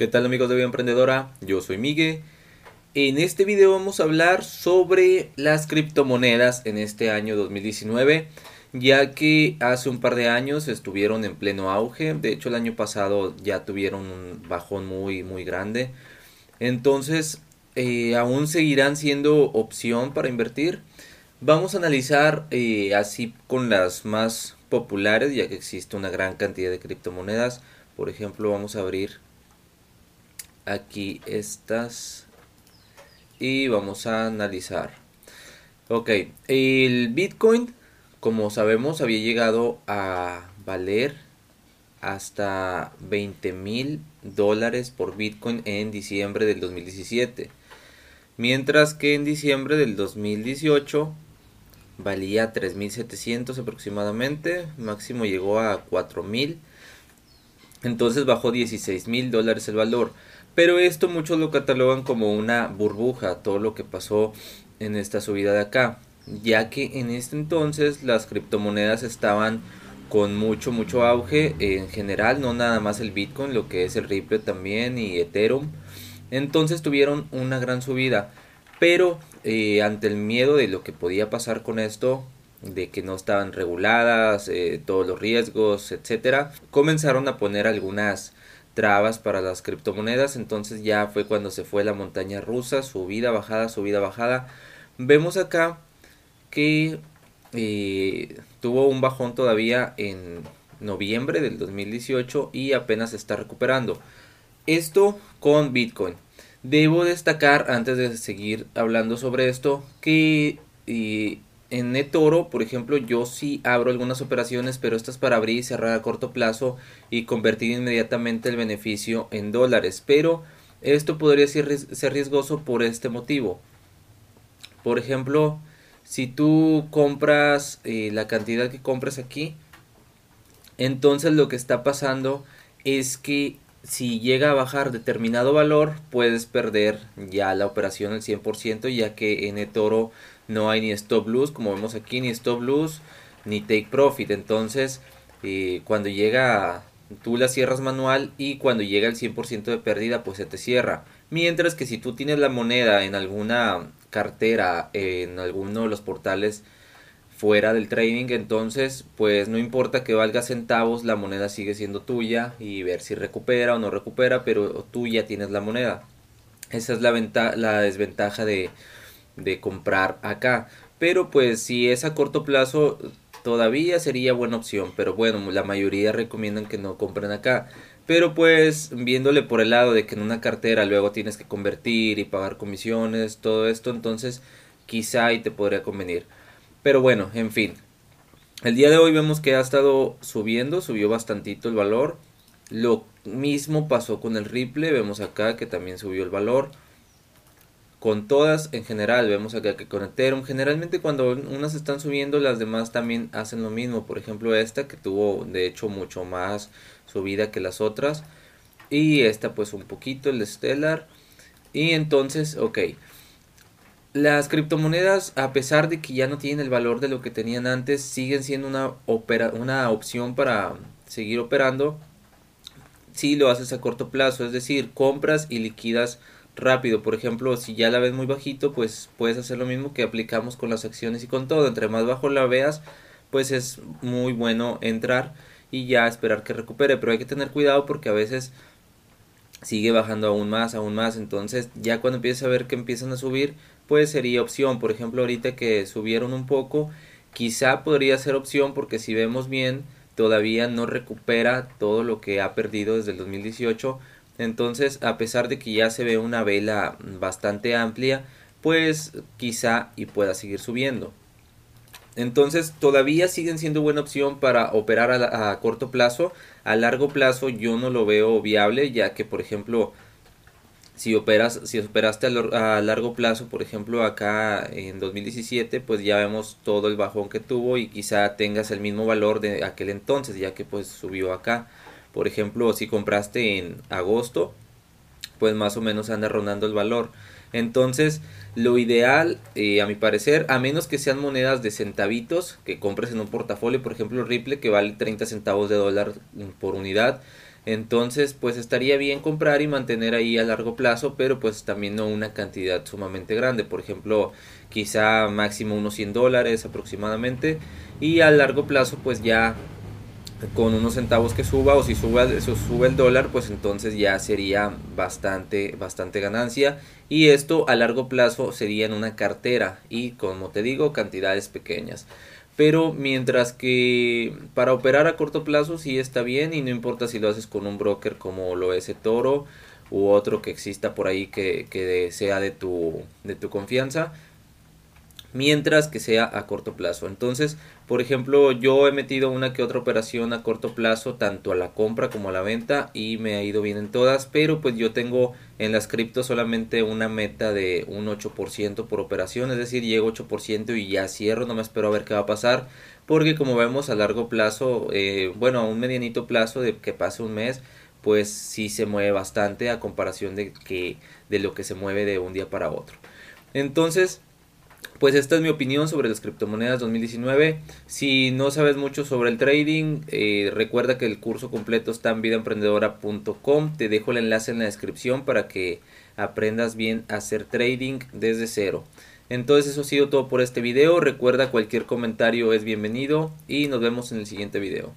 ¿Qué tal amigos de Vida Emprendedora? Yo soy Miguel. En este video vamos a hablar sobre las criptomonedas en este año 2019, ya que hace un par de años estuvieron en pleno auge, de hecho el año pasado ya tuvieron un bajón muy muy grande, entonces eh, aún seguirán siendo opción para invertir. Vamos a analizar eh, así con las más populares, ya que existe una gran cantidad de criptomonedas. Por ejemplo, vamos a abrir aquí estas y vamos a analizar. Ok, el Bitcoin, como sabemos, había llegado a valer hasta 20 mil dólares por Bitcoin en diciembre del 2017. Mientras que en diciembre del 2018 valía 3.700 aproximadamente, máximo llegó a 4.000, entonces bajó 16.000 dólares el valor. Pero esto muchos lo catalogan como una burbuja, todo lo que pasó en esta subida de acá, ya que en este entonces las criptomonedas estaban con mucho, mucho auge en general, no nada más el Bitcoin, lo que es el Ripple también y Ethereum. Entonces tuvieron una gran subida. Pero eh, ante el miedo de lo que podía pasar con esto, de que no estaban reguladas, eh, todos los riesgos, etcétera, comenzaron a poner algunas trabas para las criptomonedas. Entonces ya fue cuando se fue la montaña rusa, subida, bajada, subida, bajada. Vemos acá que eh, tuvo un bajón todavía en noviembre del 2018 y apenas está recuperando. Esto con Bitcoin. Debo destacar, antes de seguir hablando sobre esto, que en eToro, por ejemplo, yo sí abro algunas operaciones, pero estas para abrir y cerrar a corto plazo y convertir inmediatamente el beneficio en dólares. Pero esto podría ser, riesgoso por este motivo. Por ejemplo, si tú compras eh, la cantidad que compras aquí, entonces lo que está pasando es que si llega a bajar determinado valor, puedes perder ya la operación al 100%, ya que en eToro no hay ni stop loss, como vemos aquí, ni stop loss, ni take profit. Entonces, eh, cuando llega, tú la cierras manual y cuando llega el 100% de pérdida, pues se te cierra. Mientras que si tú tienes la moneda en alguna cartera, en alguno de los portales, fuera del trading, entonces pues no importa que valga centavos, la moneda sigue siendo tuya y ver si recupera o no recupera, pero tú ya tienes la moneda. Esa es la, la desventaja de, de comprar acá. Pero pues si es a corto plazo todavía sería buena opción, pero bueno, la mayoría recomiendan que no compren acá. Pero pues viéndole por el lado de que en una cartera luego tienes que convertir y pagar comisiones, todo esto, entonces quizá ahí te podría convenir. Pero bueno, en fin. El día de hoy vemos que ha estado subiendo, subió bastantito el valor. Lo mismo pasó con el Ripple, vemos acá que también subió el valor. Con todas en general, vemos acá que con generalmente cuando unas están subiendo, las demás también hacen lo mismo. Por ejemplo, esta que tuvo de hecho mucho más subida que las otras. Y esta pues un poquito, el Stellar. Y entonces, ok. Las criptomonedas, a pesar de que ya no tienen el valor de lo que tenían antes, siguen siendo una, una opción para seguir operando si lo haces a corto plazo, es decir, compras y liquidas rápido. Por ejemplo, si ya la ves muy bajito, pues puedes hacer lo mismo que aplicamos con las acciones y con todo. Entre más bajo la veas, pues es muy bueno entrar y ya esperar que recupere. Pero hay que tener cuidado porque a veces sigue bajando aún más, aún más. Entonces ya cuando empiezas a ver que empiezan a subir, pues sería opción. Por ejemplo, ahorita que subieron un poco, quizá podría ser opción porque si vemos bien, todavía no recupera todo lo que ha perdido desde el 2018. Entonces, a pesar de que ya se ve una vela bastante amplia, pues quizá y pueda seguir subiendo. Entonces todavía siguen siendo buena opción para operar a, a, corto plazo. A largo plazo yo no lo veo viable ya que por ejemplo si operas si operaste a, largo plazo por ejemplo acá en 2017 pues ya vemos todo el bajón que tuvo y quizá tengas el mismo valor de aquel entonces ya que pues subió acá. Por ejemplo si compraste en agosto pues más o menos anda rondando el valor. Entonces, lo ideal, eh, a mi parecer, a menos que sean monedas de centavitos que compres en un portafolio, por ejemplo, Ripple que vale 30 centavos de dólar por unidad, Entonces, pues estaría bien comprar y mantener ahí a largo plazo, pero pues también no una cantidad sumamente grande. Por ejemplo, quizá máximo unos 100 dólares aproximadamente. Y a largo plazo, pues ya con unos centavos que suba o si sube, sube el dólar pues entonces ya sería bastante bastante ganancia. Y esto a largo plazo sería en una cartera y como te digo cantidades pequeñas. Pero mientras que para operar a corto plazo sí está bien y no importa si lo haces con un broker como lo es Toro u otro que exista por ahí que, que sea de tu, de tu confianza mientras que sea a corto plazo. Entonces, por ejemplo, yo he metido una que otra operación a corto plazo, tanto a la compra como a la venta, y me ha ido bien en todas, pero pues yo tengo en las criptos solamente una meta de un 8% por operación, es decir, llego 8% y ya cierro, no me espero a ver qué va a pasar, porque como vemos a largo plazo, eh, bueno, a un medianito plazo de que pase un mes, pues sí se mueve bastante a comparación de que de lo que se mueve de un día para otro. Entonces, pues esta es mi opinión sobre las criptomonedas 2019. Si no sabes mucho sobre el trading, eh, recuerda que el curso completo está en vidaemprendedora.com. Te dejo el enlace en la descripción para que aprendas bien a hacer trading desde cero. Entonces eso ha sido todo por este video. Recuerda cualquier comentario es bienvenido y nos vemos en el siguiente video.